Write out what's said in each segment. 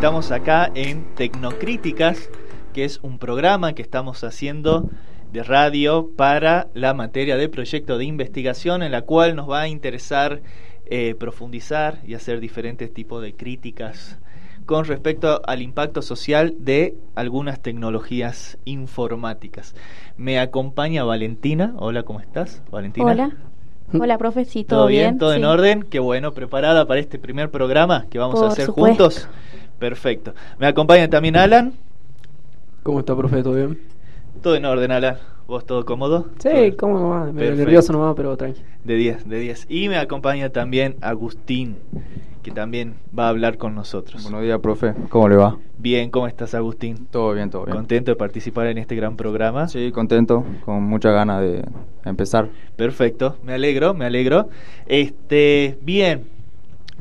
Estamos acá en Tecnocríticas, que es un programa que estamos haciendo de radio para la materia de proyecto de investigación en la cual nos va a interesar eh, profundizar y hacer diferentes tipos de críticas con respecto al impacto social de algunas tecnologías informáticas. Me acompaña Valentina. Hola, ¿cómo estás? Valentina. Hola. Hola, profe, sí, todo, bien. ¿Todo en orden? Qué bueno, preparada para este primer programa que vamos a hacer juntos. Perfecto. Me acompaña también Alan. ¿Cómo está, profe? ¿Todo bien? Todo en orden, Alan. ¿Vos todo cómodo? Sí, cómodo va. nervioso nomás, pero tranqui. De 10, de 10. Y me acompaña también Agustín, que también va a hablar con nosotros. Buenos días, profe. ¿Cómo le va? Bien, ¿cómo estás, Agustín? Todo bien, todo bien. ¿Contento de participar en este gran programa? Sí, contento, con mucha ganas de empezar. Perfecto, me alegro, me alegro. Este, bien,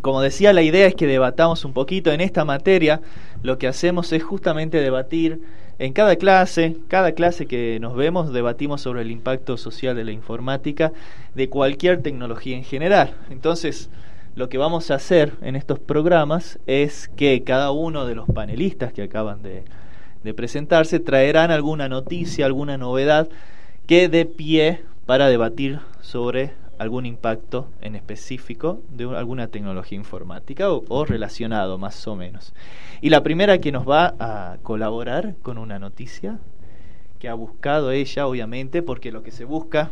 como decía, la idea es que debatamos un poquito en esta materia. Lo que hacemos es justamente debatir en cada clase, cada clase que nos vemos, debatimos sobre el impacto social de la informática de cualquier tecnología en general. Entonces, lo que vamos a hacer en estos programas es que cada uno de los panelistas que acaban de, presentarse traerán alguna noticia, alguna novedad que dé pie para debatir sobre algún impacto en específico de alguna tecnología informática o, relacionado más o menos. Y la primera que nos va a colaborar con una noticia que ha buscado ella, obviamente, porque lo que se busca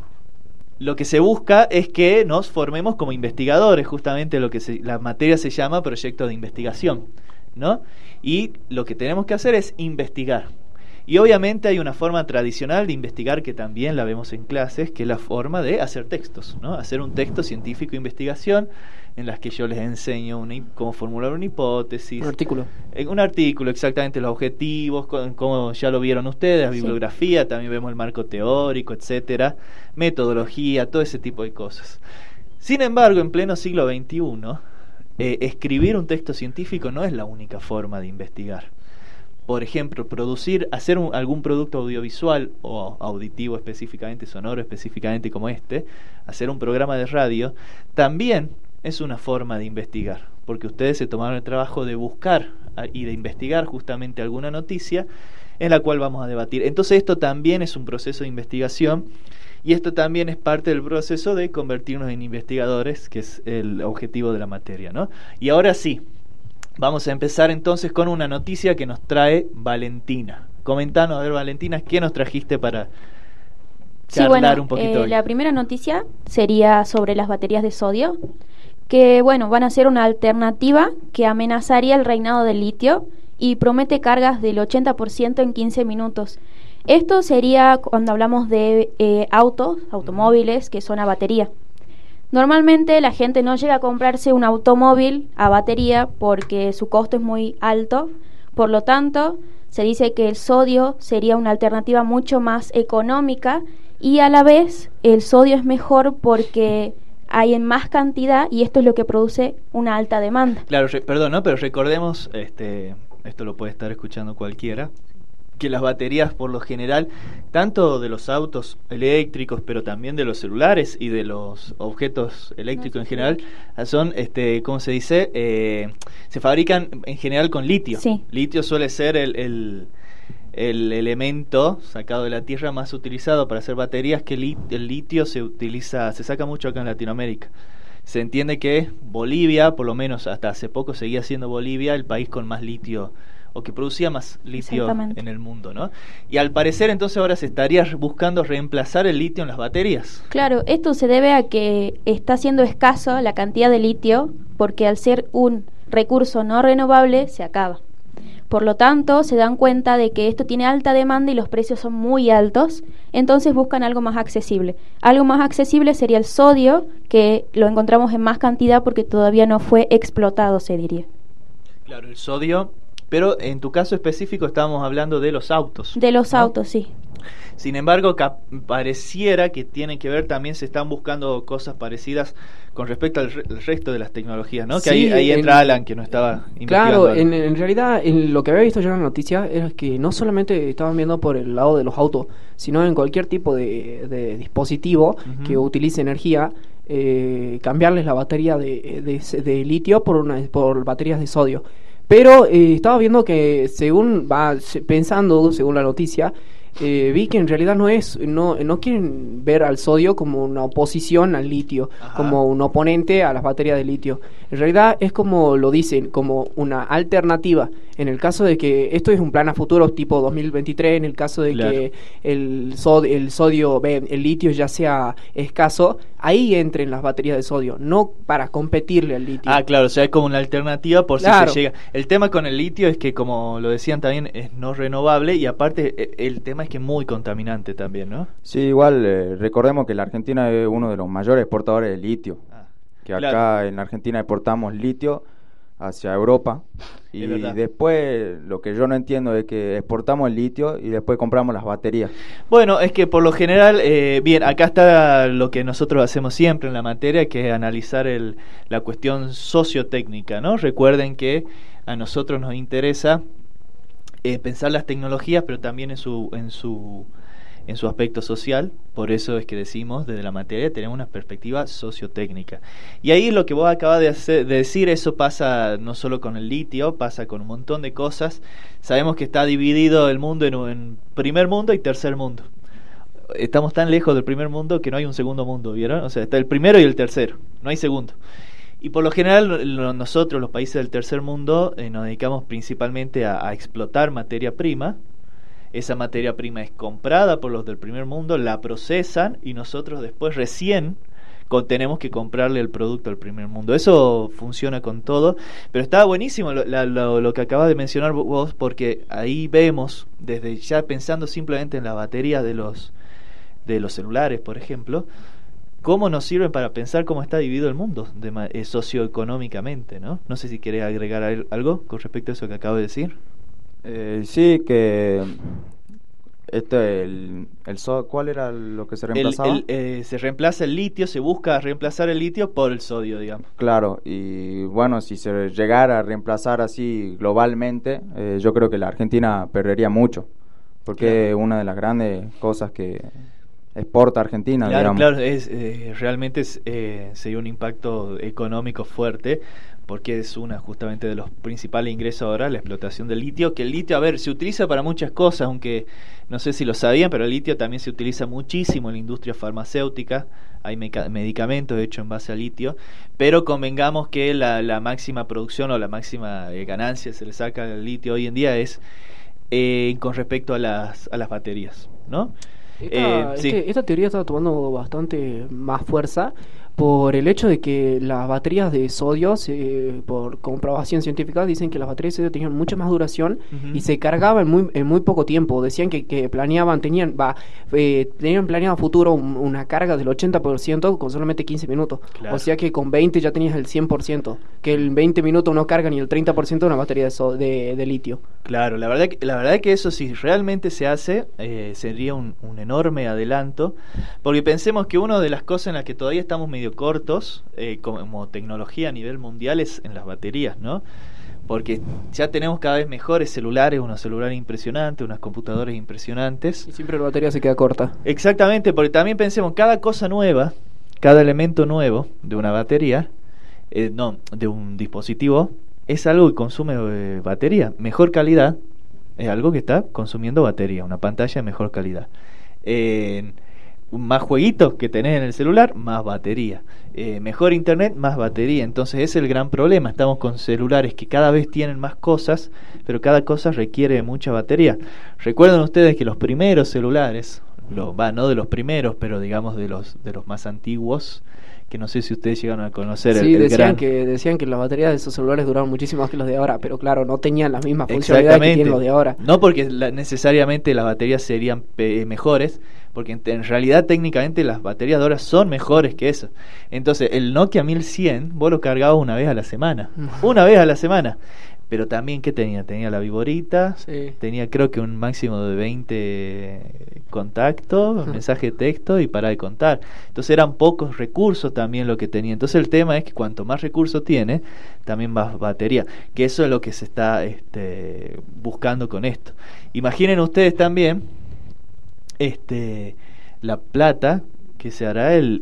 lo que se busca es que nos formemos como investigadores, justamente lo que la materia se llama proyecto de investigación, ¿no? Y lo que tenemos que hacer es investigar. Y obviamente hay una forma tradicional de investigar que también la vemos en clases, que es la forma de hacer textos, ¿no? Hacer un texto científico de investigación en las que yo les enseño cómo formular una hipótesis. Un artículo. En un artículo, exactamente, los objetivos, como ya lo vieron ustedes, la bibliografía, también vemos el marco teórico, etcétera, metodología, todo ese tipo de cosas. Sin embargo, en pleno siglo XXI, eh, escribir un texto científico no es la única forma de investigar por ejemplo, producir, hacer algún producto audiovisual o auditivo específicamente, sonoro específicamente como este, hacer un programa de radio, también es una forma de investigar, porque ustedes se tomaron el trabajo de buscar y de investigar justamente alguna noticia en la cual vamos a debatir. Entonces esto también es un proceso de investigación y esto también es parte del proceso de convertirnos en investigadores, que es el objetivo de la materia, ¿no? Y ahora sí, Vamos a empezar entonces con una noticia que nos trae Valentina. Comentanos, a ver, Valentina, ¿qué nos trajiste para charlar un poquito? Eh, la primera noticia sería sobre las baterías de sodio, que bueno, van a ser una alternativa que amenazaría el reinado del litio y promete cargas del 80% en 15 minutos. Esto sería cuando hablamos de eh, autos, automóviles que son a batería. Normalmente la gente no llega a comprarse un automóvil a batería porque su costo es muy alto, por lo tanto se dice que el sodio sería una alternativa mucho más económica y a la vez el sodio es mejor porque hay en más cantidad y esto es lo que produce una alta demanda. Claro, perdón, ¿no? pero recordemos, este, esto lo puede estar escuchando cualquiera, que las baterías por lo general, tanto de los autos eléctricos, pero también de los celulares y de los objetos eléctricos en general, son, este, ¿cómo se dice? Eh, se fabrican en general con litio. Litio suele ser el, el, elemento sacado de la tierra más utilizado para hacer baterías, que el litio se utiliza, se saca mucho acá en Latinoamérica se entiende que Bolivia, por lo menos hasta hace poco seguía siendo Bolivia el país con más litio o que producía más litio en el mundo, ¿no? Y al parecer entonces ahora se estaría buscando reemplazar el litio en las baterías. Claro, esto se debe a que está siendo escaso la cantidad de litio porque al ser un recurso no renovable se acaba. Por lo tanto, se dan cuenta de que esto tiene alta demanda y los precios son muy altos, entonces buscan algo más accesible. Algo más accesible sería el sodio, que lo encontramos en más cantidad porque todavía no fue explotado, se diría. Claro, el sodio pero en tu caso específico estábamos hablando de los autos. De los autos, sí. Sin embargo, pareciera que tienen que ver, también se están buscando cosas parecidas con respecto al resto de las tecnologías, ¿no? que ahí, entra Alan, que no estaba investigando. Claro, en, realidad en lo que había visto yo en la noticia era que no solamente estaban viendo por el lado de los autos, sino en cualquier tipo de, dispositivo que utilice energía, eh, cambiarles la batería de, de, litio por, una, por baterías de sodio. Pero eh, estaba viendo que según va pensando, según la noticia, eh, vi que en realidad no es, no, no quieren ver al sodio como una oposición al litio, como un oponente a las baterías de litio. En realidad es como lo dicen, como una alternativa. En el caso de que esto es un plan a futuro tipo 2023, en el caso de que el, el sodio, el litio ya sea escaso, ahí entren las baterías de sodio, no para competirle al litio. Ah, claro, o sea, es como una alternativa por si se llega. El tema con el litio es que, como lo decían también, es no renovable y aparte e, el tema es que es muy contaminante también, ¿no? Sí, igual eh, recordemos que la Argentina es uno de los mayores exportadores de litio. Ah, que acá en Argentina exportamos litio hacia Europa y después lo que yo no entiendo es que exportamos el litio y después compramos las baterías. Bueno, es que por lo general, eh, bien, acá está lo que nosotros hacemos siempre en la materia, que es analizar el, la cuestión sociotécnica, ¿no? Recuerden que a nosotros nos interesa eh, pensar las tecnologías, pero también en su, en su en su aspecto social, por eso es que decimos desde la materia tenemos una perspectiva sociotécnica. Y ahí lo que vos acabas de, decir, eso pasa no solo con el litio, pasa con un montón de cosas. Sabemos que está dividido el mundo en, en primer mundo y tercer mundo. Estamos tan lejos del primer mundo que no hay un segundo mundo, ¿vieron? O sea, está el primero y el tercero, no hay segundo. Y por lo general nosotros, los países del tercer mundo, eh, nos dedicamos principalmente a explotar materia prima, esa materia prima es comprada por los del primer mundo, la procesan y nosotros después recién tenemos que comprarle el producto al primer mundo. Eso funciona con todo, pero está buenísimo lo, lo, que acabas de mencionar vos, porque ahí vemos, desde ya pensando simplemente en la batería de los, de los celulares, por ejemplo, cómo nos sirven para pensar cómo está dividido el mundo de, eh, socioeconómicamente, ¿no? No sé si querés agregar algo con respecto a eso que acabo de decir. Eh, sí, que este, el, el ¿cuál era lo que se reemplazaba? Eh, se reemplaza el litio, se busca reemplazar el litio por el sodio, digamos. Claro, y bueno, si se llegara a reemplazar así globalmente, eh, yo creo que la Argentina perdería mucho, porque es una de las grandes cosas que exporta Argentina. Claro, claro, es, eh, realmente sería un impacto económico fuerte, porque es una justamente de los principales ingresos ahora, la explotación del litio, que el litio, a ver, se utiliza para muchas cosas, aunque no sé si lo sabían, pero el litio también se utiliza muchísimo en la industria farmacéutica, hay medicamentos hechos en base a litio, pero convengamos que la, la máxima producción o la máxima eh, ganancia se le saca del litio hoy en día es eh, con respecto a las, a las baterías, ¿no? Esta, eh, esta teoría está tomando bastante más fuerza por el hecho de que las baterías de sodio, por comprobación científica, dicen que las baterías de sodio tenían mucha más duración y se cargaban en muy, en muy poco tiempo. Decían que, que planeaban, tenían, va, eh, tenían planeado a futuro una carga del 80% con solamente 15 minutos. O sea que con 20 ya tenías el 100%, que en 20 minutos no carga ni el 30% de una batería de, de, litio. Claro, la verdad, que, la verdad que eso si realmente se hace, eh, sería un, un enorme adelanto, porque pensemos que una de las cosas en las que todavía estamos medio cortos eh, como tecnología a nivel mundial es en las baterías, ¿no? Porque ya tenemos cada vez mejores celulares, unos celulares impresionantes, unas computadoras impresionantes. Y siempre la batería se queda corta. Exactamente, porque también pensemos, cada cosa nueva, cada elemento nuevo de una batería, eh, no, de un dispositivo, es algo que consume eh, batería. Mejor calidad es algo que está consumiendo batería, una pantalla de mejor calidad. Eh, más jueguitos que tenés en el celular, más batería. Eh, mejor internet, más batería. Entonces es el gran problema. Estamos con celulares que cada vez tienen más cosas, pero cada cosa requiere mucha batería. Recuerden ustedes que los primeros celulares, lo, va, no de los primeros, pero digamos de los, de los más antiguos, que no sé si ustedes llegaron a conocer. Sí, decían, que, decían que las baterías de esos celulares duraban muchísimo más que los de ahora, pero claro, no tenían las mismas funcionalidades que tienen los de ahora. No porque necesariamente las baterías serían mejores, porque en, realidad técnicamente las baterías de ahora son mejores que esas. Entonces, el Nokia 1100 vos lo cargabas una vez a la semana. una vez a la semana. Pero también, ¿qué tenía? Tenía la viborita, tenía creo que un máximo de 20 contactos, mensaje de texto y para de contar. Entonces eran pocos recursos también lo que tenía. Entonces el tema es que cuanto más recursos tiene, también más batería. Que eso es lo que se está este, buscando con esto. Imaginen ustedes también este, la plata que se hará el,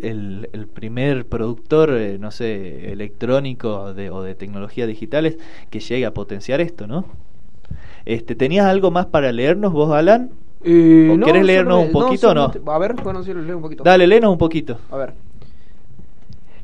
el, primer productor, eh, no sé, electrónico de, o de tecnologías digitales que llegue a potenciar esto, ¿no? Este, ¿Tenías algo más para leernos vos, Alan? Eh, ¿O quieres leernos un poquito o no? A ver, bueno, sí, leo un poquito. Dale, léenos un poquito. A ver.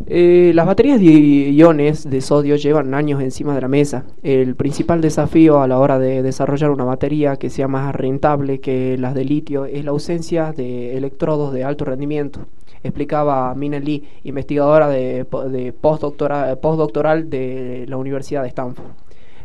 Eh, las baterías de iones de sodio llevan años encima de la mesa. El principal desafío a la hora de desarrollar una batería que sea más rentable que las de litio es la ausencia de electrodos de alto rendimiento, explicaba Mina Lee, investigadora de, de postdoctoral de la Universidad de Stanford.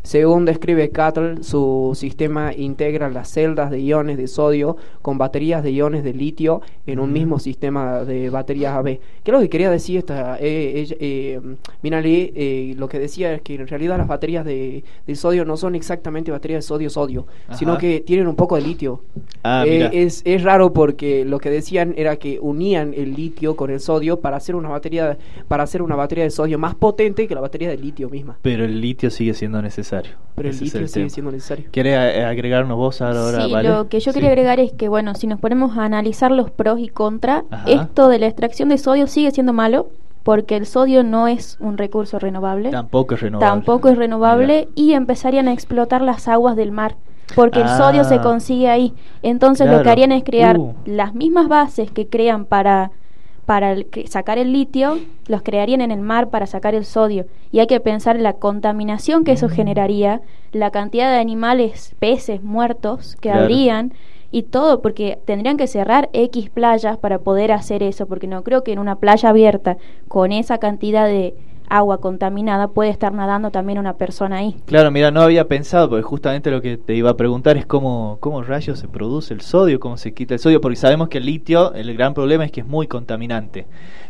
Según describe Cattle, su sistema integra las celdas de iones de sodio con baterías de iones de litio en un mismo sistema de baterías AB. ¿Qué es lo que quería decir esta? Eh, eh, eh, lo que decía es que en realidad las baterías de, sodio no son exactamente baterías de sodio-sodio, sino que tienen un poco de litio. Ah, eh, es, es raro porque lo que decían era que unían el litio con el sodio para hacer una batería para hacer una batería de sodio más potente que la batería de litio misma. Pero el litio sigue siendo necesario. Pero el litio sigue siendo necesario. ¿Quiere eh, agregarnos vos ahora? Sí, lo que yo quería agregar es que, bueno, si nos ponemos a analizar los pros y contras, esto de la extracción de sodio sigue siendo malo porque el sodio no es un recurso renovable. Tampoco es renovable. Tampoco es renovable y empezarían a explotar las aguas del mar porque el sodio se ah. consigue ahí. Entonces lo que harían es crear uh. las mismas bases que crean para para sacar el litio, los crearían en el mar para sacar el sodio. Y hay que pensar en la contaminación que eso generaría, la cantidad de animales, peces muertos que habrían y todo, porque tendrían que cerrar X playas para poder hacer eso, porque no creo que en una playa abierta con esa cantidad de agua contaminada puede estar nadando también una persona ahí. Claro, mira, no había pensado, porque justamente lo que te iba a preguntar es cómo, cómo rayos se produce el sodio, cómo se quita el sodio, porque sabemos que el litio, el gran problema es que es muy contaminante.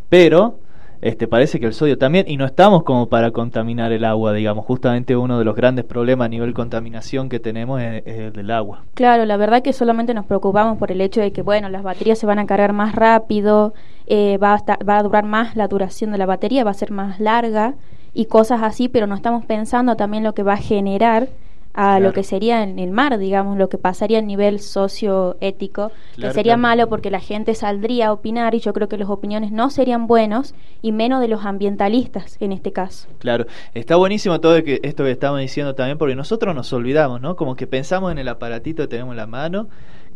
Pero este, parece que el sodio también, y no estamos como para contaminar el agua, digamos, justamente uno de los grandes problemas a nivel contaminación que tenemos es, el del agua. Claro, la verdad que solamente nos preocupamos por el hecho de que, bueno, las baterías se van a cargar más rápido, eh, va, a va a durar más la duración de la batería, va a ser más larga y cosas así, pero no estamos pensando también lo que va a generar a lo que sería en el mar, digamos, lo que pasaría a nivel socioético, que sería malo porque la gente saldría a opinar y yo creo que las opiniones no serían buenos y menos de los ambientalistas en este caso. Claro, está buenísimo todo esto que estamos diciendo también porque nosotros nos olvidamos, ¿no? Como que pensamos en el aparatito que tenemos en la mano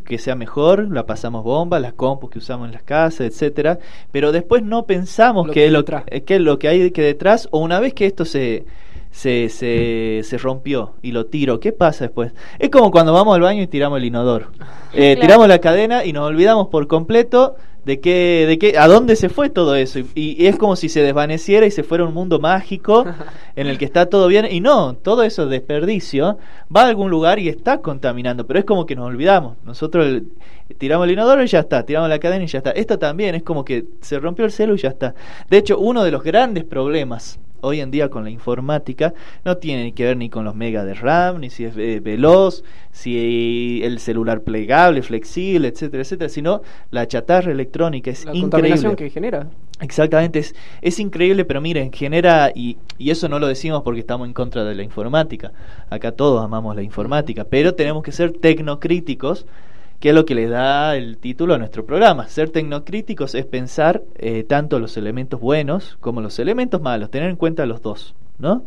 que sea mejor, la pasamos bomba, las compus que usamos en las casas, etcétera, pero después no pensamos que, es lo, que es lo que hay que detrás o una vez que esto se se, se, se rompió y lo tiro, ¿qué pasa después? Es como cuando vamos al baño y tiramos el inodoro. Eh, tiramos la cadena y nos olvidamos por completo de qué, de qué, a dónde se fue todo eso. Y, es como si se desvaneciera y se fuera un mundo mágico en el que está todo bien. Y no, todo eso desperdicio va a algún lugar y está contaminando. Pero es como que nos olvidamos. Nosotros tiramos el inodoro y ya está, tiramos la cadena y ya está. Esto también es como que se rompió el celo y ya está. De hecho, uno de los grandes problemas hoy en día con la informática no tiene que ver ni con los megas de RAM, ni si es eh, veloz, si el celular plegable, flexible, etcétera, etcétera, sino la chatarra electrónica es la increíble. que genera. Exactamente, es, es increíble, pero miren, genera, y, y eso no lo decimos porque estamos en contra de la informática, acá todos amamos la informática, pero tenemos que ser tecnocríticos que es lo que le da el título a nuestro programa. Ser tecnocríticos es pensar eh, tanto los elementos buenos como los elementos malos, tener en cuenta los dos, ¿no?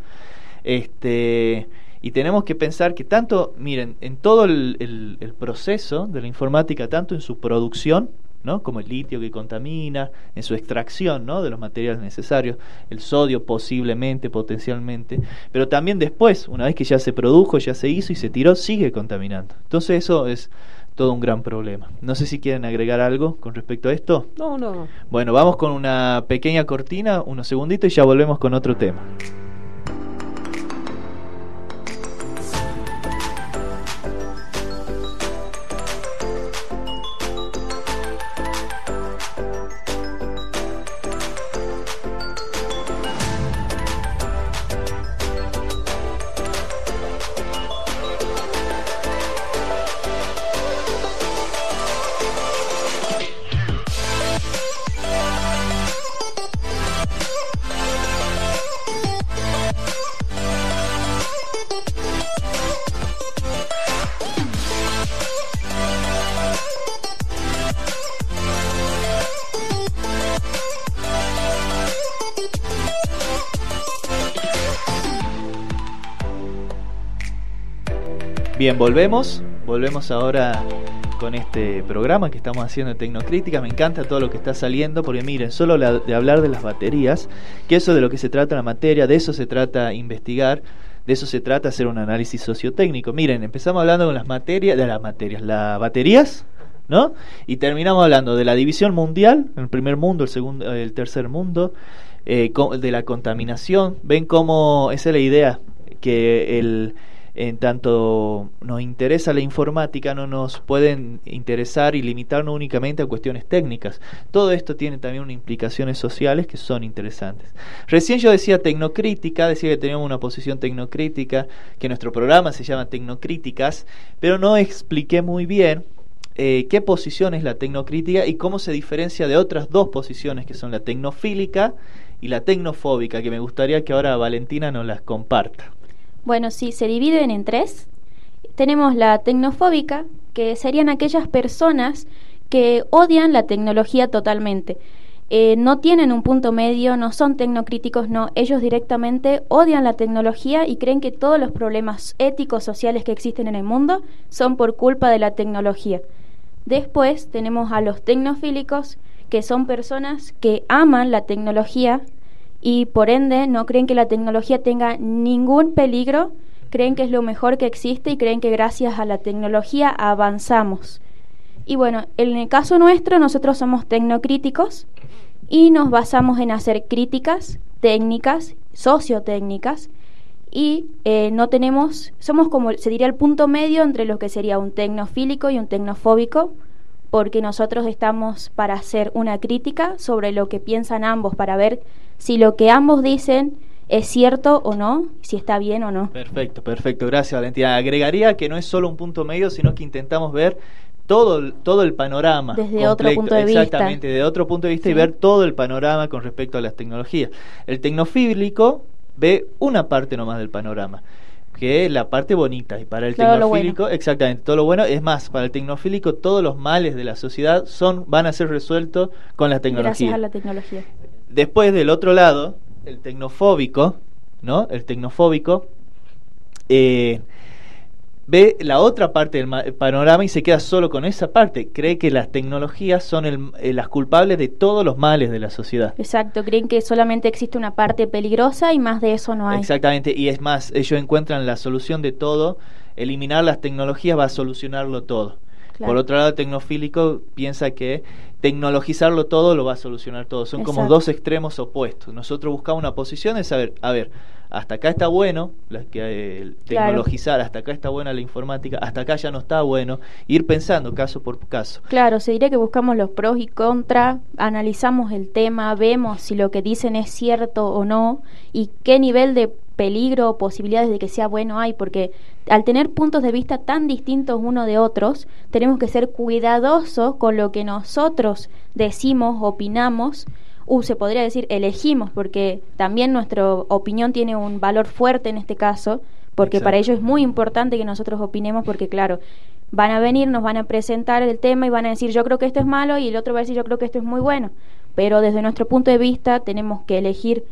Este, y tenemos que pensar que tanto, miren, en todo el, el, proceso de la informática, tanto en su producción, ¿no? como el litio que contamina, en su extracción ¿no? de los materiales necesarios, el sodio posiblemente, potencialmente, pero también después, una vez que ya se produjo, ya se hizo y se tiró, sigue contaminando. Entonces eso es todo un gran problema. No sé si quieren agregar algo con respecto a esto. No, no. Bueno, vamos con una pequeña cortina, unos segunditos y ya volvemos con otro tema. Bien, volvemos. Volvemos ahora con este programa que estamos haciendo de Tecnocrítica. Me encanta todo lo que está saliendo, porque miren, solo de hablar de las baterías, que eso de lo que se trata la materia, de eso se trata investigar, de eso se trata hacer un análisis sociotécnico. Miren, empezamos hablando con las materias, de las materias, las baterías, ¿no? Y terminamos hablando de la división mundial, el primer mundo, el segundo, el tercer mundo, eh, de la contaminación. Ven cómo esa es la idea, que el en tanto nos interesa la informática, no nos pueden interesar y limitarnos únicamente a cuestiones técnicas. Todo esto tiene también unas implicaciones sociales que son interesantes. Recién yo decía tecnocrítica, decía que teníamos una posición tecnocrítica, que nuestro programa se llama Tecnocríticas, pero no expliqué muy bien eh, qué posición es la tecnocrítica y cómo se diferencia de otras dos posiciones que son la tecnofílica y la tecnofóbica, que me gustaría que ahora Valentina nos las comparta. Bueno, sí, se dividen en tres. Tenemos la tecnofóbica, que serían aquellas personas que odian la tecnología totalmente. Eh, no tienen un punto medio, no son tecnocríticos, no, ellos directamente odian la tecnología y creen que todos los problemas éticos, sociales que existen en el mundo son por culpa de la tecnología. Después tenemos a los tecnofílicos, que son personas que aman la tecnología, y por ende no creen que la tecnología tenga ningún peligro, creen que es lo mejor que existe y creen que gracias a la tecnología avanzamos. Y bueno, en el caso nuestro nosotros somos tecnocríticos y nos basamos en hacer críticas técnicas, sociotécnicas y eh, no tenemos, somos como se diría el punto medio entre lo que sería un tecnofílico y un tecnofóbico, porque nosotros estamos para hacer una crítica sobre lo que piensan ambos, para ver si lo que ambos dicen es cierto o no, si está bien o no. Perfecto, perfecto. Gracias, Valentina. Agregaría que no es solo un punto medio, sino que intentamos ver todo, todo el panorama. Desde otro punto de vista. Exactamente, de otro punto de vista y ver todo el panorama con respecto a las tecnologías. El tecnofílico ve una parte nomás del panorama que la parte bonita. Y para el tecnofílico exactamente todo lo bueno. Es más para el tecnofílico todos los males de la sociedad son van a ser resueltos con la tecnología. Gracias a la tecnología. Después del otro lado, el tecnofóbico, ¿no? El tecnofóbico eh, ve la otra parte del panorama y se queda solo con esa parte. Cree que las tecnologías son eh, las culpables de todos los males de la sociedad. Exacto, creen que solamente existe una parte peligrosa y más de eso no hay. Exactamente, y es más, ellos encuentran la solución de todo. Eliminar las tecnologías va a solucionarlo todo. Por otro lado, el tecnofílico piensa que tecnologizarlo todo lo va a solucionar todo. Son como dos extremos opuestos. Nosotros buscamos una posición de saber, a ver, hasta acá está bueno, la que, tecnologizar, hasta acá está buena la informática, hasta acá ya no está bueno, ir pensando caso por caso. Claro, se diría que buscamos los pros y contras, analizamos el tema, vemos si lo que dicen es cierto o no y qué nivel de peligro o posibilidades de que sea bueno hay, porque al tener puntos de vista tan distintos uno de otros, tenemos que ser cuidadosos con lo que nosotros decimos, opinamos, o se podría decir elegimos, porque también nuestra opinión tiene un valor fuerte en este caso, porque para ello es muy importante que nosotros opinemos, porque claro, van a venir, nos van a presentar el tema y van a decir yo creo que esto es malo y el otro va a decir yo creo que esto es muy bueno, pero desde nuestro punto de vista tenemos que elegir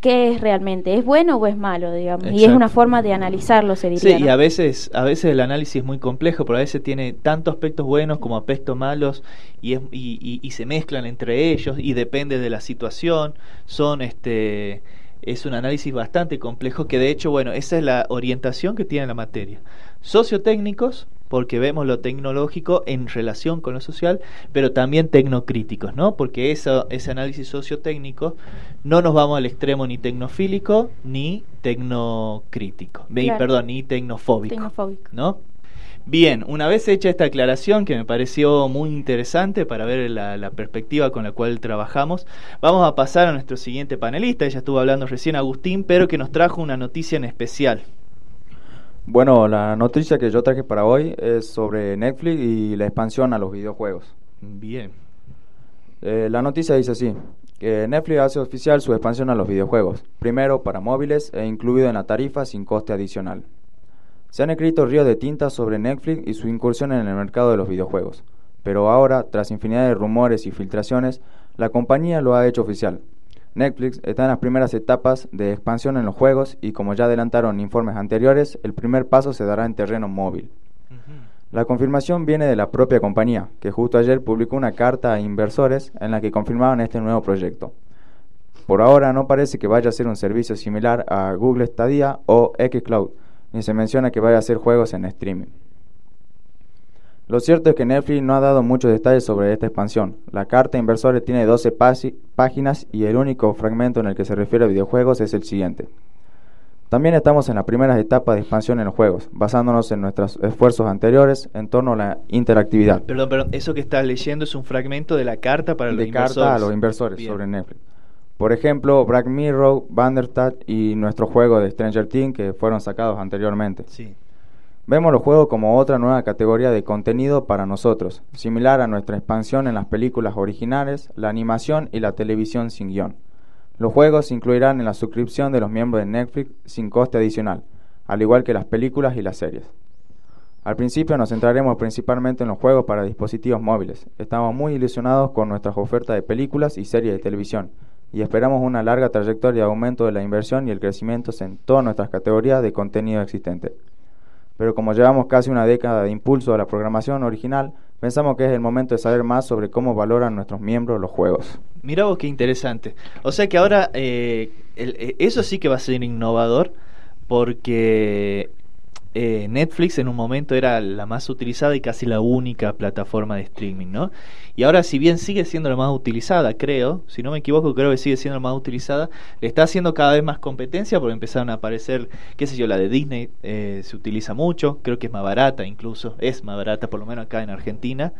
qué es realmente, es bueno o es malo, digamos, y es una forma de analizarlo, se diría. Sí, y a veces, a veces el análisis es muy complejo, pero a veces tiene tanto aspectos buenos como aspectos malos y, es, y, y, se mezclan entre ellos y depende de la situación, son este es un análisis bastante complejo que de hecho, bueno, esa es la orientación que tiene la materia. Sociotécnicos, porque vemos lo tecnológico en relación con lo social, pero también tecnocríticos, ¿no? Porque eso, ese análisis sociotécnico no nos vamos al extremo ni tecnofílico ni tecnocrítico, perdón, ni tecnofóbico, tecnofóbico, ¿no? Bien, una vez hecha esta aclaración que me pareció muy interesante para ver la, la, perspectiva con la cual trabajamos, vamos a pasar a nuestro siguiente panelista. Ella estuvo hablando recién Agustín, pero que nos trajo una noticia en especial. Bueno, la noticia que yo traje para hoy es sobre Netflix y la expansión a los videojuegos. Bien. Eh, la noticia dice así, que Netflix hace oficial su expansión a los videojuegos, primero para móviles e incluido en la tarifa sin coste adicional. Se han escrito ríos de tinta sobre Netflix y su incursión en el mercado de los videojuegos, pero ahora, tras infinidad de rumores y filtraciones, la compañía lo ha hecho oficial. Netflix está en las primeras etapas de expansión en los juegos y como ya adelantaron informes anteriores, el primer paso se dará en terreno móvil. La confirmación viene de la propia compañía, que justo ayer publicó una carta a inversores en la que confirmaban este nuevo proyecto. Por ahora no parece que vaya a ser un servicio similar a Google Stadia o Xcloud, ni se menciona que vaya a hacer juegos en streaming. Lo cierto es que Netflix no ha dado muchos detalles sobre esta expansión. La carta a inversores tiene 12 páginas y el único fragmento en el que se refiere a videojuegos es el siguiente. También estamos en las primeras etapas de expansión en los juegos, basándonos en nuestros esfuerzos anteriores en torno a la interactividad. Perdón, perdón, eso que estás leyendo es un fragmento de la carta para los de carta a los inversores sobre Netflix. Por ejemplo, Black Mirror, Banderstat y nuestro juego de Stranger Things que fueron sacados anteriormente. Sí. Vemos los juegos como otra nueva categoría de contenido para nosotros, similar a nuestra expansión en las películas originales, la animación y la televisión sin guion. Los juegos incluirán en la suscripción de los miembros de Netflix sin coste adicional, al igual que las películas y las series. Al principio nos centraremos principalmente en los juegos para dispositivos móviles. Estamos muy ilusionados con nuestras ofertas de películas y series de televisión y esperamos una larga trayectoria de aumento de la inversión y el crecimiento en todas nuestras categorías de contenido existente. Pero como llevamos casi una década de impulso a la programación original, pensamos que es el momento de saber más sobre cómo valoran nuestros miembros los juegos. Mira vos qué interesante. O sea que ahora eh, eh, eso sí que va a ser innovador porque eh, Netflix en un momento era la más utilizada y casi la única plataforma de streaming, ¿no? Y ahora si bien sigue siendo la más utilizada, creo, si no me equivoco, creo que sigue siendo la más utilizada, le está haciendo cada vez más competencia porque empezaron a aparecer, qué sé yo, la de Disney se utiliza mucho, creo que es más barata incluso, es más barata por lo menos acá en Argentina.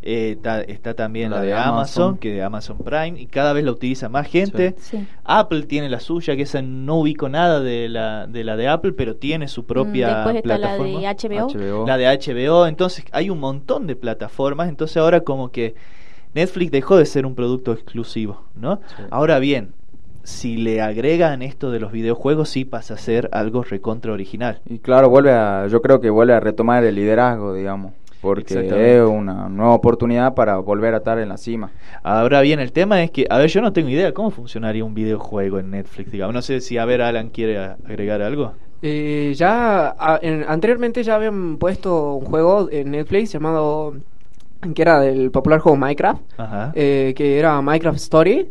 Eh, está, también la, de, Amazon, que de Amazon Prime, y cada vez la utiliza más gente. Apple tiene la suya, que esa no ubico nada de la de, la de Apple, pero tiene su propia mm, plataforma. la de HBO. La de HBO, entonces hay un montón de plataformas, entonces ahora como que Netflix dejó de ser un producto exclusivo, ¿no? Ahora bien, si le agregan esto de los videojuegos, sí pasa a ser algo recontra original. Y claro, vuelve a, yo creo que vuelve a retomar el liderazgo, digamos porque es una nueva oportunidad para volver a estar en la cima. Ahora bien, el tema es que, a ver, yo no tengo idea cómo funcionaría un videojuego en Netflix, digamos. No sé si, a ver, Alan quiere agregar algo. Eh, ya anteriormente ya habían puesto un juego en Netflix llamado que era del popular juego Minecraft, eh, que era Minecraft Story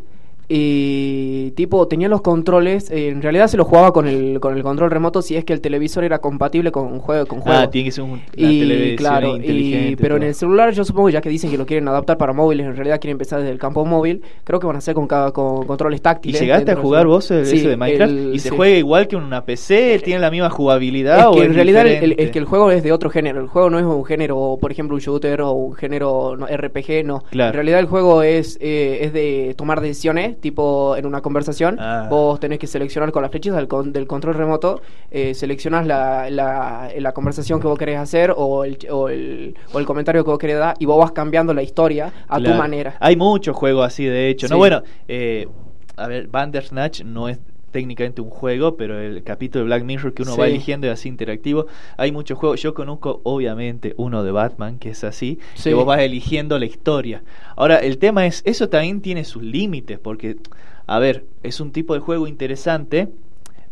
y tipo tenía los controles eh, en realidad se lo jugaba con el con el control remoto si es que el televisor era compatible con juego con juego. ah tiene que ser un y, claro y, pero en el celular yo supongo ya que dicen que lo quieren adaptar para móviles en realidad quieren empezar desde el campo móvil creo que van a hacer con cada con controles táctiles y llegaste a jugar vos ese de Minecraft y se juega igual que en una PC tiene la misma jugabilidad es que en realidad el, es que el juego es de otro género el juego no es un género por ejemplo un shooter o un género RPG no. En realidad el juego es eh, es de tomar decisiones tipo en una conversación, ah. vos tenés que seleccionar con las flechas del, del control remoto, eh, seleccionas la, la, conversación que vos querés hacer o el, o el, o el comentario que vos querés dar y vos vas cambiando la historia a tu manera. Hay muchos juegos así, de hecho. No, bueno, eh, a ver, Bandersnatch no es técnicamente un juego, pero el capítulo de Black Mirror que uno va eligiendo es así interactivo. Hay muchos juegos. Yo conozco, obviamente, uno de Batman, que es así, que vos vas eligiendo la historia. Ahora, el tema es, eso también tiene sus límites, porque, a ver, es un tipo de juego interesante,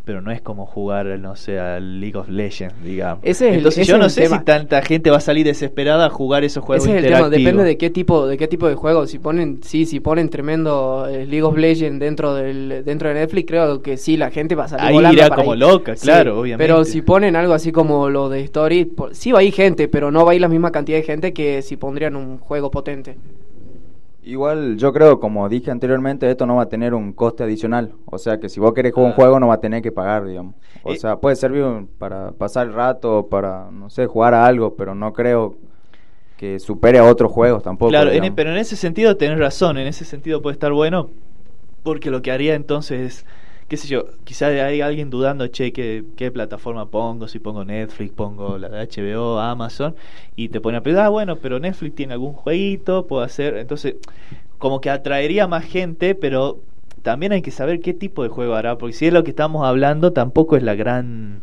pero no es como jugar, no sé, League of Legends, digamos. Entonces yo no sé si tanta gente va a salir desesperada a jugar esos juegos ese es el tema. Depende de qué tipo, de qué tipo de juego. Si ponen, sí, si ponen tremendo eh, League of Legends dentro del, dentro de Netflix, creo que sí, la gente va a salir ahí irá como loca, claro, obviamente. Pero si ponen algo así como lo de Story, sí va a ir gente, pero no va a ir la misma cantidad de gente que si pondrían un juego potente. Igual yo creo, como dije anteriormente, esto no va a tener un coste adicional. O sea que si vos querés jugar un ah. juego no va a tener que pagar, digamos. O eh, sea, puede servir para pasar el rato, para, no sé, jugar a algo, pero no creo que supere a otros juegos tampoco. Claro, pero en ese sentido tenés razón, en ese sentido puede estar bueno, porque lo que haría entonces es qué sé yo, quizás hay alguien dudando, che, ¿qué, ¿qué, plataforma pongo? Si pongo Netflix, pongo la de HBO, Amazon, y te pone a pensar, ah, bueno, pero Netflix tiene algún jueguito, puedo hacer. Entonces, como que atraería más gente, pero también hay que saber qué tipo de juego hará, porque si es lo que estamos hablando, tampoco es la gran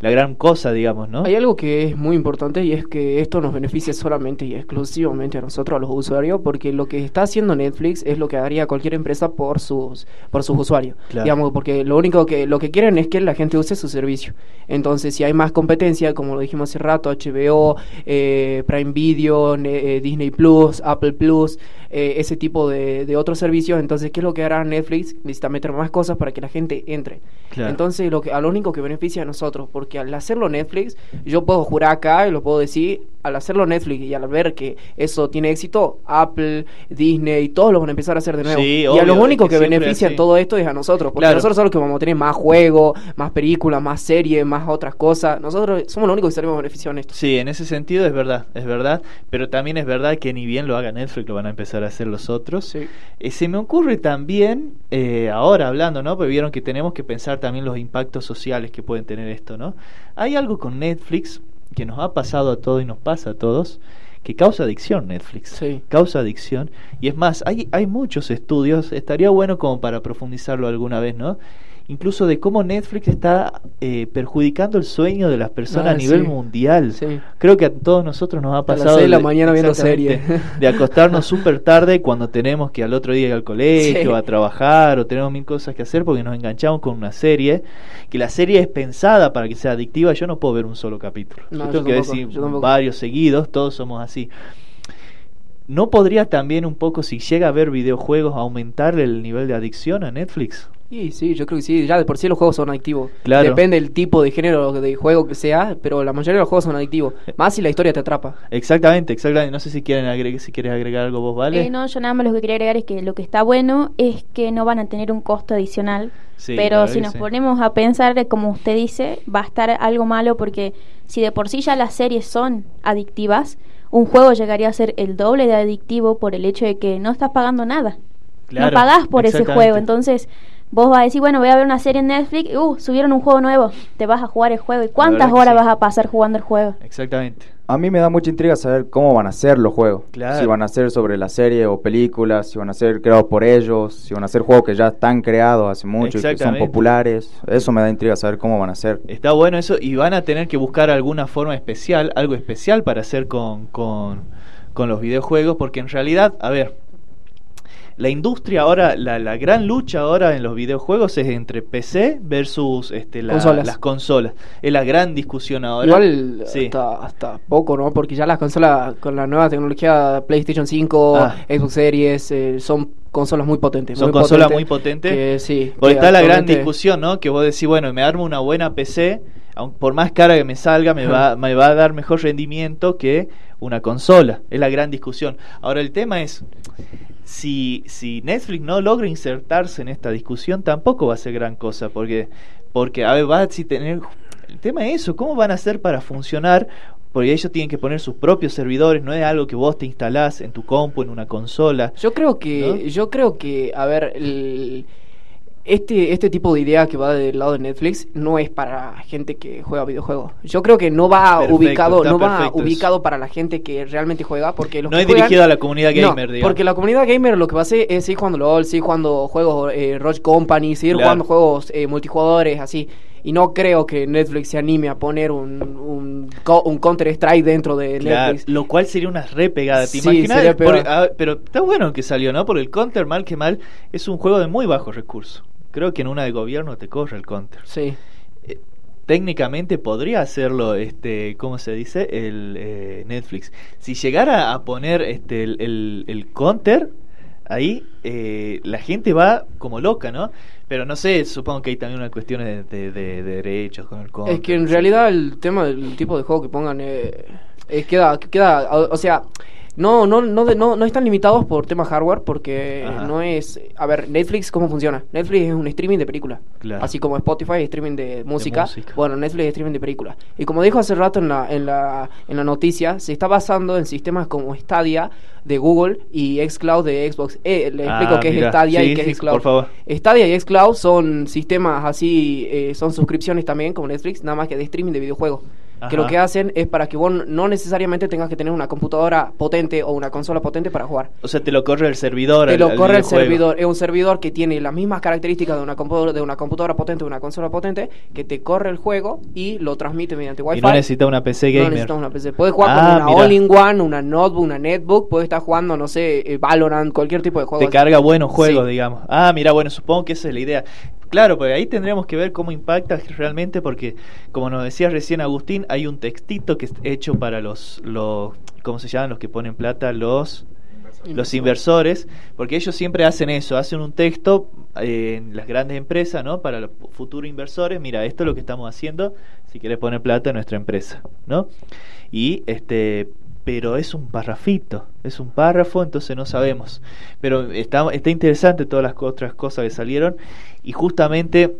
la gran cosa, digamos, ¿no? Hay algo que es muy importante y es que esto nos beneficia solamente y exclusivamente a nosotros, a los usuarios, porque lo que está haciendo Netflix es lo que haría cualquier empresa por sus por sus usuarios. Digamos, porque lo único que lo que quieren es que la gente use su servicio. Entonces, si hay más competencia, como lo dijimos hace rato, HBO, eh, Prime Video, eh, Disney Plus, Apple Plus, eh, ese tipo de, de, otros servicios, entonces, ¿qué es lo que hará Netflix? Necesita meter más cosas para que la gente entre. Entonces, lo que, a lo único que beneficia a nosotros, porque al hacerlo Netflix, yo puedo jurar acá y lo puedo decir, al hacerlo Netflix y al ver que eso tiene éxito, Apple, Disney, todos lo van a empezar a hacer de nuevo. y a lo único que, beneficia todo esto es a nosotros, porque nosotros somos los que vamos a tener más juegos, más películas, más series, más otras cosas. Nosotros somos los únicos que salimos beneficiados en esto. Sí, en ese sentido es verdad, es verdad, pero también es verdad que ni bien lo haga Netflix, lo van a empezar a hacer los otros. Sí. Eh, se me ocurre también, eh, ahora hablando, ¿no? Porque vieron que tenemos que pensar también los impactos sociales que pueden tener esto, ¿no? Hay algo con Netflix que nos ha pasado a todos y nos pasa a todos, que causa adicción Netflix. Sí. Causa adicción. Y es más, hay, hay muchos estudios, estaría bueno como para profundizarlo alguna vez, ¿no? Incluso de cómo Netflix está eh, perjudicando el sueño de las personas a ah, nivel mundial. Creo que a todos nosotros nos ha pasado... A las la mañana viendo serie. De acostarnos súper tarde cuando tenemos que al otro día ir al colegio, a trabajar o tenemos mil cosas que hacer porque nos enganchamos con una serie, que la serie es pensada para que sea adictiva, yo no puedo ver un solo capítulo. yo tengo que decir varios seguidos, todos somos así. ¿No podría también un poco, si llega a ver videojuegos, aumentar el nivel de adicción a Netflix? Sí, sí, yo creo que sí. Ya de por sí los juegos son adictivos. Claro. Depende del tipo de género de juego que sea, pero la mayoría de los juegos son adictivos. Más si la historia te atrapa. Exactamente, exactamente. No sé si quieren agregar, si quieres agregar algo vos, ¿vale? Eh, no, yo nada más lo que quería agregar es que lo que está bueno es que no van a tener un costo adicional. pero si nos ponemos a pensar, como usted dice, va a estar algo malo porque si de por sí ya las series son adictivas, un juego llegaría a ser el doble de adictivo por el hecho de que no estás pagando nada. no pagás por ese juego. Entonces Vos vas a decir, bueno, voy a ver una serie en Netflix, uh, subieron un juego nuevo, te vas a jugar el juego. ¿Y cuántas horas vas a pasar jugando el juego? Exactamente. A mí me da mucha intriga saber cómo van a ser los juegos. Si van a ser sobre la serie o películas, si van a ser creados por ellos, si van a ser juegos que ya están creados hace mucho y que son populares. Eso me da intriga saber cómo van a ser. Está bueno eso y van a tener que buscar alguna forma especial, algo especial para hacer con, con, con los videojuegos, porque en realidad, a ver, la industria ahora, la, la, gran lucha ahora en los videojuegos es entre PC versus este, las consolas. Es la gran discusión ahora. Igual hasta, poco, ¿no? Porque ya las consolas con la nueva tecnología PlayStation 5, ah. Xbox Series, eh, son consolas muy potentes. Son consolas muy potentes. sí. Porque está la gran discusión, ¿no? Que vos decís, bueno, me armo una buena PC, por más cara que me salga, me va, me va a dar mejor rendimiento que una consola. Es la gran discusión. Ahora el tema es, si, si Netflix no logra insertarse en esta discusión, tampoco va a ser gran cosa, porque, porque a ver, va a tener... El tema es eso, ¿cómo van a hacer para funcionar? Porque ellos tienen que poner sus propios servidores, no es algo que vos te instalás en tu compu, en una consola. Yo creo que, yo creo que, a ver, el, este, este tipo de idea que va del lado de Netflix no es para gente que juega videojuegos. Yo creo que no va ubicado, no va ubicado para la gente que realmente juega, porque no es dirigido a la comunidad gamer, no, Porque la comunidad gamer lo que va a hacer es seguir jugando LOL, seguir jugando juegos eh, Roach Company, seguir jugando juegos eh, multijugadores, así. Y no creo que Netflix se anime a poner un, un, un Counter Strike dentro de Netflix. Lo cual sería una re pegada, ¿te pero está bueno que salió, ¿no? Porque el Counter, mal que mal, es un juego de muy bajos recursos. Creo que en una de gobierno te corre el counter. Sí. Eh, técnicamente podría hacerlo, este, ¿cómo se dice? El eh, Netflix. Si llegara a poner este, el, el, counter ahí, eh, la gente va como loca, ¿no? Pero no sé, supongo que hay también una cuestión de, de, derechos con el counter. Es que en realidad el tema del tipo de juego que pongan es queda, queda, o sea no, no, no, no, no están limitados por tema hardware porque no es... A ver, Netflix, ¿cómo funciona? Netflix es un streaming de películas. Así como Spotify es streaming de música, Bueno, Netflix es streaming de películas. Y como dijo hace rato en la, en, la, en la noticia, se está basando en sistemas como Stadia de Google y Xcloud de Xbox. Eh, le explico ah, qué es Stadia y qué es Xcloud. Por favor. Stadia y Xcloud son sistemas así, eh, son suscripciones también como Netflix, nada más que de streaming de videojuegos. Que lo que hacen es para que vos no necesariamente tengas que tener una computadora potente o una consola potente para jugar. O sea, te lo corre el servidor. Te lo corre el servidor. Es un servidor que tiene las mismas características de una, computadora, de una computadora potente o una consola potente, que te corre el juego y lo transmite mediante Wi-Fi. Y no necesita una PC gamer. No necesitas una PC. Puedes jugar con ah, una all-in-one, una notebook, una netbook, puedes estar jugando, no sé, eh, Valorant, cualquier tipo de juego. Te carga buenos juegos, digamos. Ah, mira, bueno, supongo que esa es la idea. Claro, porque ahí tendríamos que ver cómo impacta realmente, porque como nos decía recién Agustín, hay un textito que es hecho para los, los ¿cómo se llaman? Los que ponen plata, los los inversores, porque ellos siempre hacen eso, hacen un texto eh, en las grandes empresas, ¿no? Para los futuros inversores, mira, esto es lo que estamos haciendo, si quieres poner plata en nuestra empresa, ¿no? Y este pero es un parrafito, es un párrafo, entonces no sabemos. Pero está, está interesante todas las otras cosas que salieron y justamente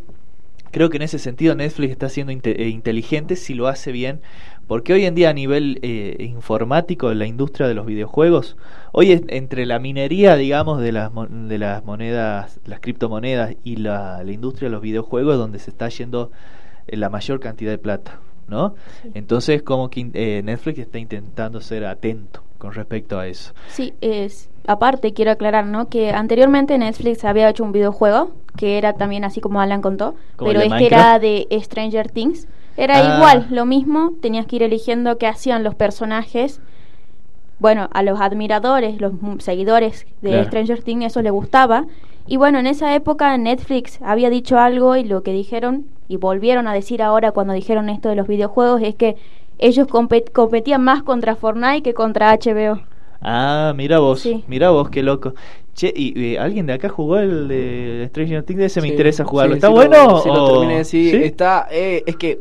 creo que en ese sentido Netflix está siendo eh, inteligente si lo hace bien, porque hoy en día a nivel eh, informático de la industria de los videojuegos, hoy es, entre la minería, digamos, de las, de las monedas, las criptomonedas y la, la industria de los videojuegos donde se está yendo eh, la mayor cantidad de plata. ¿No? Entonces, como que eh, Netflix está intentando ser atento con respecto a eso. Sí, es, aparte quiero aclarar, ¿no? Que anteriormente Netflix había hecho un videojuego que era también así como Alan contó, pero este era de Stranger Things. Era ah. igual, lo mismo, tenías que ir eligiendo qué hacían los personajes. Bueno, a los admiradores, los seguidores de Stranger Things eso le gustaba. Y bueno, en esa época Netflix había dicho algo y lo que dijeron y volvieron a decir ahora cuando dijeron esto de los videojuegos es que ellos competían más contra Fortnite que contra HBO. Ah, mira vos, mira vos, qué loco. Che, ¿y, alguien de acá jugó el de Stranger Things? Ese me interesa jugarlo. ¿Está bueno? Sí, lo terminé, sí. Está, eh, es que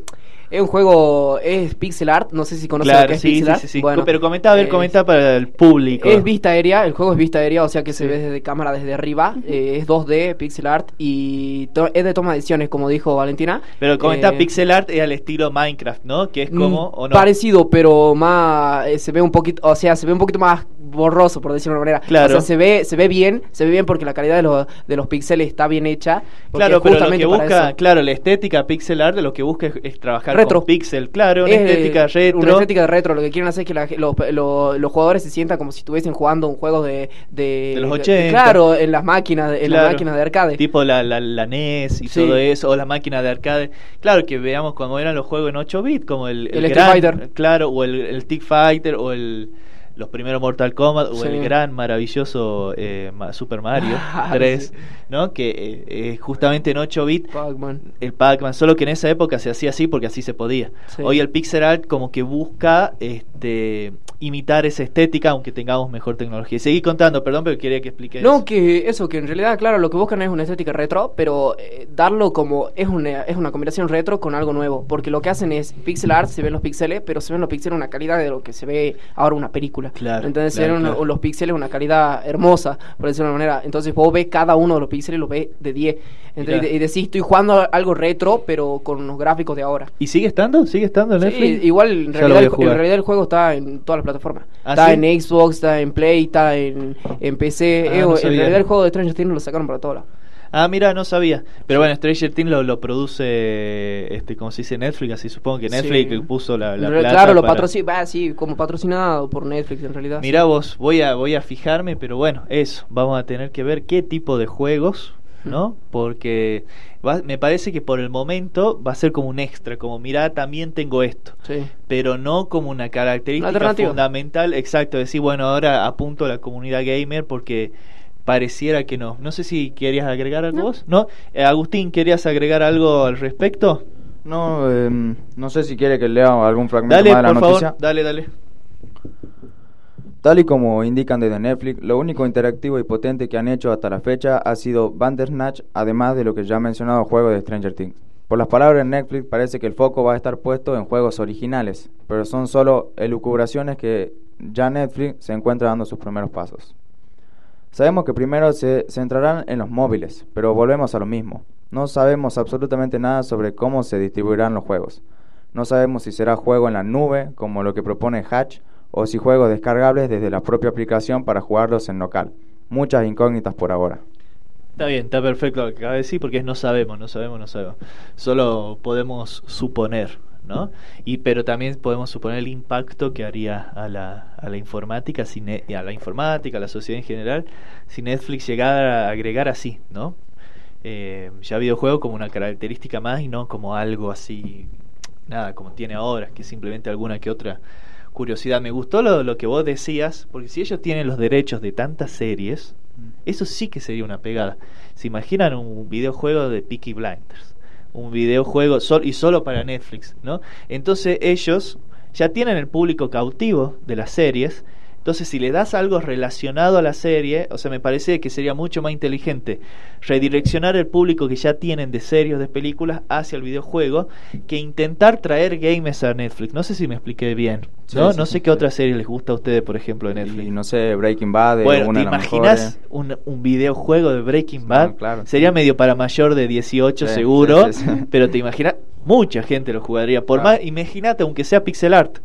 es un juego, es pixel art, no sé si conoces lo que es pixel art. Bueno, pero comenta, a ver, comenta para el público. Es vista aérea, el juego es vista aérea, o sea que se ve desde cámara desde arriba, eh, es 2D, pixel art y es de toma de decisiones, como dijo Valentina. Pero comenta eh, pixel art es al estilo Minecraft, ¿no? Que es como, ¿o no? Parecido, pero más, eh, se ve un poquito, o sea, se ve un poquito más borroso, por decirlo de una manera. Claro. O sea, se ve, se ve bien, se ve bien porque la calidad de los, de los píxeles está bien hecha. Claro, pero lo que busca, claro, la estética pixel art de lo que busca es, trabajar retro. con pixel, claro, una estética retro. Una estética de retro, lo que quieren hacer es que los, los, jugadores se sientan como si estuviesen jugando un juego de... De, los 80. Claro, en las máquinas, en las máquinas de arcade. Tipo la, la, la NES y todo eso, o la máquina de arcade. Claro, que veamos cuando eran los juegos en 8 bits, como el... El, el Fighter. Claro, o el, el Tick Fighter, o el los primeros Mortal Kombat o el gran maravilloso eh, Super Mario 3, ¿no? Que eh, justamente en 8 bits el Pac-Man, solo que en esa época se hacía así porque así se podía. Hoy el pixel art como que busca este imitar esa estética aunque tengamos mejor tecnología. Seguí contando, perdón, pero quería que explique No, que eso, que en realidad, claro, lo que buscan es una estética retro, pero eh, darlo como es una, es una combinación retro con algo nuevo, porque lo que hacen es pixel art, se ven los píxeles, pero se ven los píxeles una calidad de lo que se ve ahora una película. Claro. Entonces se ven los píxeles una calidad hermosa, por decirlo de una manera. Entonces vos ves cada uno de los píxeles, lo ves de 10. y, decís, estoy jugando algo retro, pero con unos gráficos de ahora. ¿Y sigue estando? ¿Sigue estando en Netflix? Sí, igual en realidad, el, en realidad el juego está en todas las plataformas. ¿Ah, está en Xbox, está en Play, está en, en PC. Ah, en realidad el juego de Stranger Things lo sacaron para todas Ah, mira, no sabía. Pero bueno, Stranger Things lo, lo produce, este, como se dice, Netflix, así supongo que Netflix puso la, la plata Claro, lo patrocina, sí, como patrocinado por Netflix en realidad. Mira vos, voy a, voy a fijarme, pero bueno, eso, vamos a tener que ver qué tipo de juegos, ¿no? Porque me parece que por el momento va a ser como un extra, como mira, también tengo esto, sí. pero no como una característica fundamental, exacto, decir, bueno, ahora apunto a la comunidad gamer porque pareciera que no. No sé si querías agregar algo vos. ¿No? Eh, Agustín, ¿querías agregar algo al respecto? No, em, no sé si quiere que lea algún fragmento más de la noticia. dale, dale. Tal y como indican desde Netflix, lo único interactivo y potente que han hecho hasta la fecha ha sido Bandersnatch, además de lo que ya mencionado, juego de Stranger Things. Por las palabras de Netflix, parece que el foco va a estar puesto en juegos originales, pero son solo elucubraciones que ya Netflix se encuentra dando sus primeros pasos. Sabemos que primero se centrarán en los móviles, pero volvemos a lo mismo. No sabemos absolutamente nada sobre cómo se distribuirán los juegos. No sabemos si será juego en la nube, como lo que propone Hatch, o si juegos descargables desde la propia aplicación para jugarlos en local. Muchas incógnitas por ahora. Está bien, está perfecto lo que acaba de decir porque no sabemos, no sabemos, no sabemos. Solo podemos suponer ¿no? Y pero también podemos suponer el impacto que haría a la, a la informática, a la informática, a la sociedad en general, si Netflix llegara a agregar así, ¿no? Eh, ya videojuego como una característica más y no como algo así, nada, como tiene ahora, que simplemente alguna que otra curiosidad. Me gustó lo, lo que vos decías, porque si ellos tienen los derechos de tantas series, mm. eso sí que sería una pegada. ¿Se imaginan un videojuego de Peaky Blinders? Un videojuego sol, y solo para Netflix, ¿no? Entonces ellos ya tienen el público cautivo de las series entonces, si le das algo relacionado a la serie, o sea, me parece que sería mucho más inteligente redireccionar el público que ya tienen de series, de películas, hacia el videojuego, que intentar traer games a Netflix. No sé si me expliqué bien. ¿no? no sé qué otra serie les gusta a ustedes, por ejemplo, de Netflix. no sé, Breaking Bad. Bueno, ¿te imaginas un, un, videojuego de Breaking Bad? claro. Sería medio para mayor de 18 seguro, pero te imaginas, mucha gente lo jugaría. Por más, imagínate, aunque sea pixel art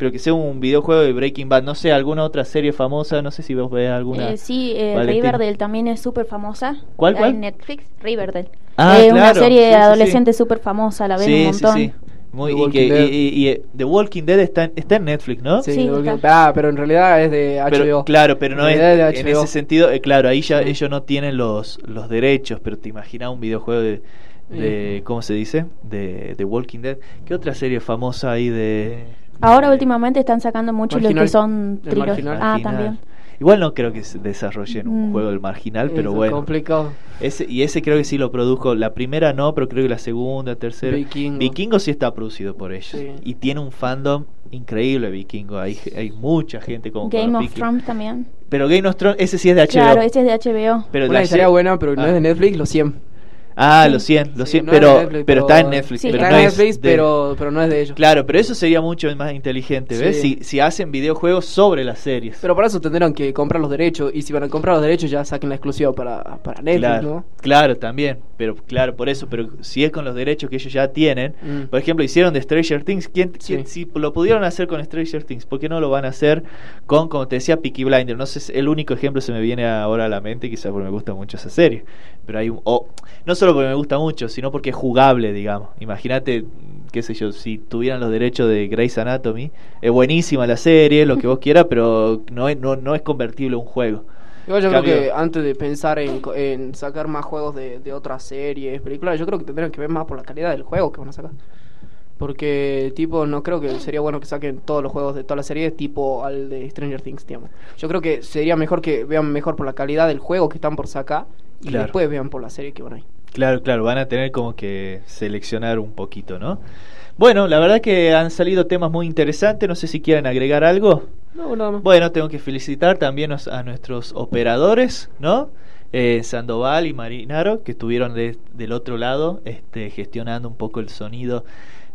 pero que sea un videojuego de Breaking Bad. No sé, alguna otra serie famosa, no sé si vos ves alguna. Eh, sí, eh, Riverdale también es súper famosa. ¿Cuál, cuál? En Netflix, Riverdale. Ah, es una serie de adolescentes súper famosa, la ven un montón. Sí, sí. Muy, y, que, y, y, The Walking Dead está en, está en Netflix, ¿no? Sí, ah, pero en realidad es de HBO. claro, pero no es en ese sentido, eh, claro, ahí ya ellos no tienen los, los derechos, pero te imaginas un videojuego de, de ¿cómo se dice? De The Walking Dead. ¿Qué otra serie famosa hay de Ahora últimamente están sacando mucho los que son trilogías. Ah, también. Igual no creo que se desarrollen un mm. juego del marginal, pero bueno. complicado. Ese, y ese creo que sí lo produjo. La primera no, pero creo que la segunda, tercera. Vikingo. Vikingo sí está producido por ellos. Y tiene un fandom increíble, Vikingo. Hay, hay mucha gente como. Game of Thrones también. Pero Game of Thrones, ese sí es de HBO. Claro, ese es de HBO. Pero Una la buena, pero no es de ah. Netflix, lo 100. Ah, los 100, los 100, pero, pero, está en Netflix. pero está no en Netflix, pero, pero no es de ellos. Claro, pero eso sería mucho más inteligente, ¿ves? Si, si hacen videojuegos sobre las series. Pero para eso tendrán que comprar los derechos, y si van a comprar los derechos ya saquen la exclusiva para, para Netflix, claro, ¿no? Claro, también, pero claro, por eso, pero si es con los derechos que ellos ya tienen, mm. por ejemplo, hicieron de Stranger Things, ¿quién, si lo pudieron hacer con Stranger Things, ¿por qué no lo van a hacer con, como te decía, Peaky Blinder? No sé, el único ejemplo se me viene ahora a la mente, quizás porque me gusta mucho esa serie, pero hay un, no solo porque me gusta mucho, sino porque es jugable, digamos. Imagínate, qué sé yo, si tuvieran los derechos de Grey's Anatomy, es buenísima la serie, lo que vos quieras, pero no es, no, no es convertible a un juego. yo creo que antes de pensar en, en sacar más juegos de, de, otras series, películas, yo creo que tendrían que ver más por la calidad del juego que van a sacar. Porque, tipo, no creo que sería bueno que saquen todos los juegos de todas las series, tipo al de Stranger Things, digamos. Yo creo que sería mejor que vean mejor por la calidad del juego que están por sacar y después vean por la serie que van ahí. Claro, claro, van a tener como que seleccionar un poquito, ¿no? Bueno, la verdad que han salido temas muy interesantes, no sé si quieren agregar algo. No, nada más. Bueno, tengo que felicitar también a nuestros operadores, ¿no? Eh, Sandoval y Marinaro, que estuvieron del otro lado este, gestionando un poco el sonido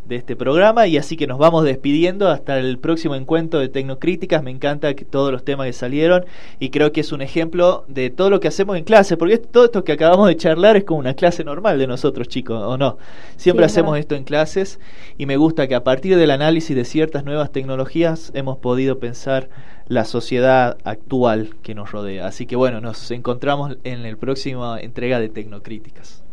de este programa y así que nos vamos despidiendo hasta el próximo encuentro de Tecnocríticas. Me encanta que todos los temas que salieron y creo que es un ejemplo de todo lo que hacemos en clase, porque todo esto que acabamos de charlar es como una clase normal de nosotros chicos, ¿o no? Siempre hacemos esto en clases y me gusta que a partir del análisis de ciertas nuevas tecnologías hemos podido pensar la sociedad actual que nos rodea. Así que bueno, nos encontramos en la próxima entrega de Tecnocríticas.